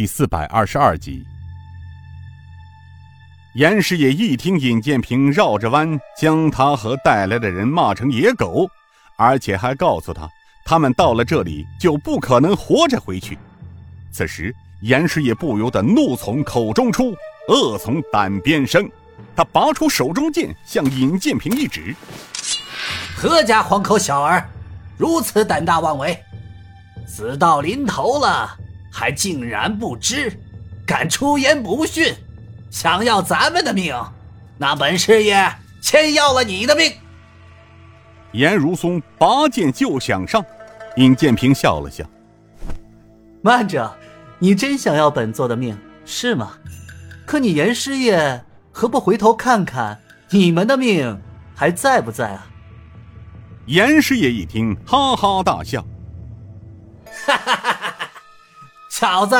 第四百二十二集。严师爷一听尹建平绕着弯将他和带来的人骂成野狗，而且还告诉他，他们到了这里就不可能活着回去。此时，严师爷不由得怒从口中出，恶从胆边生。他拔出手中剑，向尹建平一指：“何家黄口小儿，如此胆大妄为，死到临头了还竟然不知，敢出言不逊！”想要咱们的命，那本师爷先要了你的命。颜如松拔剑就想上，尹建平笑了笑：“慢着，你真想要本座的命是吗？可你严师爷何不回头看看，你们的命还在不在啊？”严师爷一听，哈哈大笑：“哈哈哈哈哈！小子，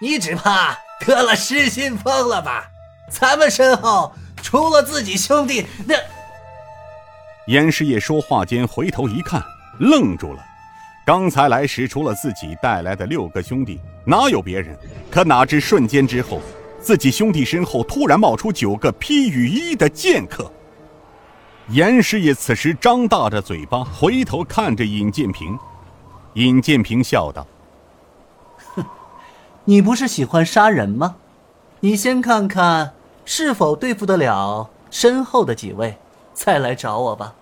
你只怕……”得了失心疯了吧？咱们身后除了自己兄弟，那……严师爷说话间回头一看，愣住了。刚才来时除了自己带来的六个兄弟，哪有别人？可哪知瞬间之后，自己兄弟身后突然冒出九个披雨衣的剑客。严师爷此时张大着嘴巴，回头看着尹建平。尹建平笑道。你不是喜欢杀人吗？你先看看是否对付得了身后的几位，再来找我吧。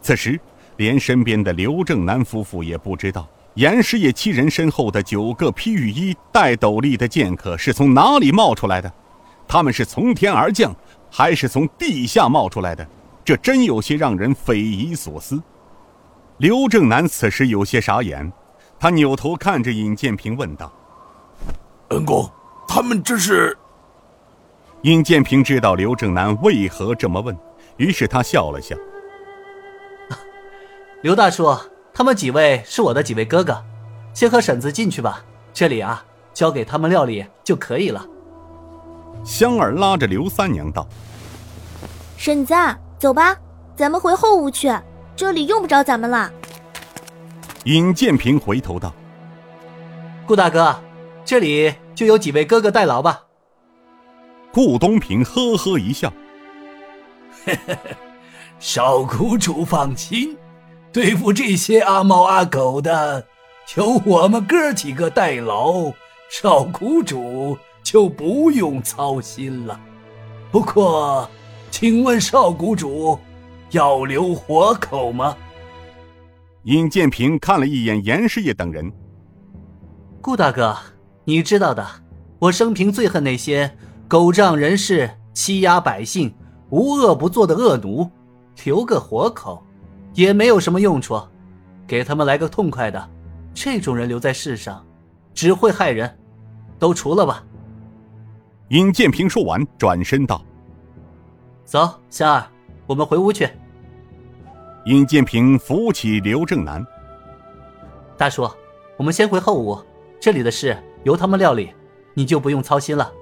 此时，连身边的刘正南夫妇也不知道严师爷七人身后的九个披雨衣、戴斗笠的剑客是从哪里冒出来的。他们是从天而降，还是从地下冒出来的？这真有些让人匪夷所思。刘正南此时有些傻眼，他扭头看着尹建平问道。恩公，他们这是？尹建平知道刘正南为何这么问，于是他笑了笑。刘大叔，他们几位是我的几位哥哥，先和婶子进去吧，这里啊，交给他们料理就可以了。香儿拉着刘三娘道：“婶子，走吧，咱们回后屋去，这里用不着咱们了。”尹建平回头道：“顾大哥，这里。”就由几位哥哥代劳吧。顾东平呵呵一笑：“ 少谷主放心，对付这些阿猫阿狗的，有我们哥几个代劳，少谷主就不用操心了。不过，请问少谷主要留活口吗？”尹建平看了一眼严师爷等人，顾大哥。你知道的，我生平最恨那些狗仗人势、欺压百姓、无恶不作的恶奴，留个活口，也没有什么用处，给他们来个痛快的。这种人留在世上，只会害人，都除了吧。尹建平说完，转身道：“走，夏儿，我们回屋去。”尹建平扶起刘正南，大叔，我们先回后屋，这里的事。由他们料理，你就不用操心了。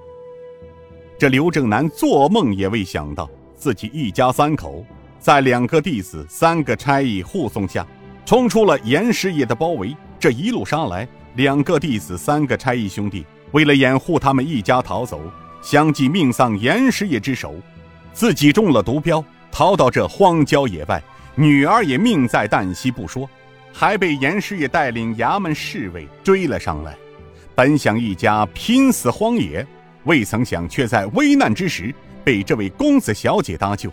这刘正南做梦也未想到，自己一家三口在两个弟子、三个差役护送下，冲出了严师爷的包围。这一路杀来，两个弟子、三个差役兄弟为了掩护他们一家逃走，相继命丧严师爷之手，自己中了毒镖，逃到这荒郊野外，女儿也命在旦夕不说，还被严师爷带领衙门侍卫追了上来。本想一家拼死荒野，未曾想却在危难之时被这位公子小姐搭救。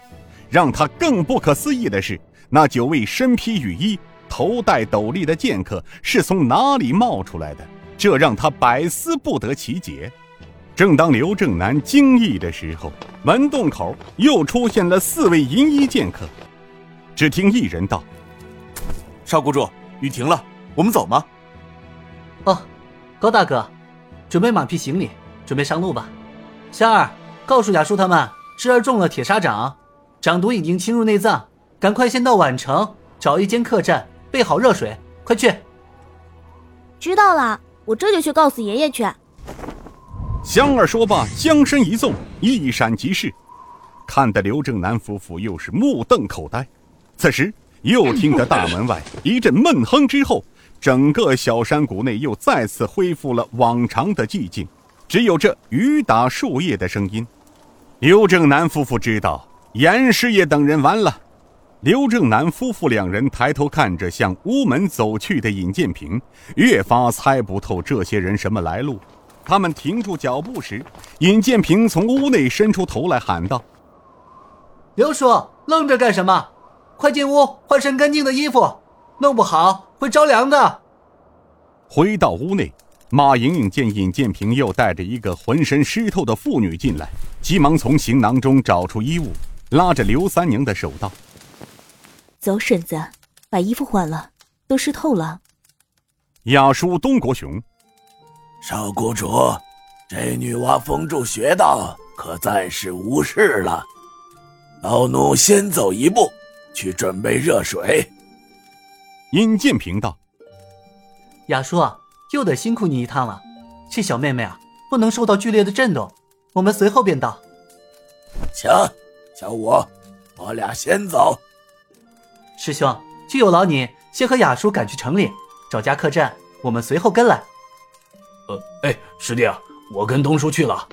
让他更不可思议的是，那九位身披雨衣、头戴斗笠的剑客是从哪里冒出来的？这让他百思不得其解。正当刘正南惊异的时候，门洞口又出现了四位银衣剑客。只听一人道：“少谷主，雨停了，我们走吗？”哦。高大哥，准备马匹行李，准备上路吧。香儿，告诉雅叔他们，芝儿中了铁砂掌，掌毒已经侵入内脏，赶快先到宛城找一间客栈，备好热水，快去。知道了，我这就去告诉爷爷去。香儿说罢，将身一纵，一闪即逝，看得刘正南夫妇又是目瞪口呆。此时，又听得大门外一阵闷哼之后。整个小山谷内又再次恢复了往常的寂静，只有这雨打树叶的声音。刘正南夫妇知道严师爷等人完了。刘正南夫妇两人抬头看着向屋门走去的尹建平，越发猜不透这些人什么来路。他们停住脚步时，尹建平从屋内伸出头来喊道：“刘叔，愣着干什么？快进屋换身干净的衣服，弄不好会着凉的。”回到屋内，马莹莹见尹建平又带着一个浑身湿透的妇女进来，急忙从行囊中找出衣物，拉着刘三娘的手道。走，婶子，把衣服换了，都湿透了。雅叔东国雄，少谷主，这女娲封住穴道，可暂时无事了。老奴先走一步，去准备热水。尹建平道：“雅叔，又得辛苦你一趟了。这小妹妹啊，不能受到剧烈的震动。我们随后便到。”行，小五，我俩先走。师兄，就有劳你先和雅叔赶去城里找家客栈，我们随后跟来。呃，哎，师弟啊，我跟东叔去了，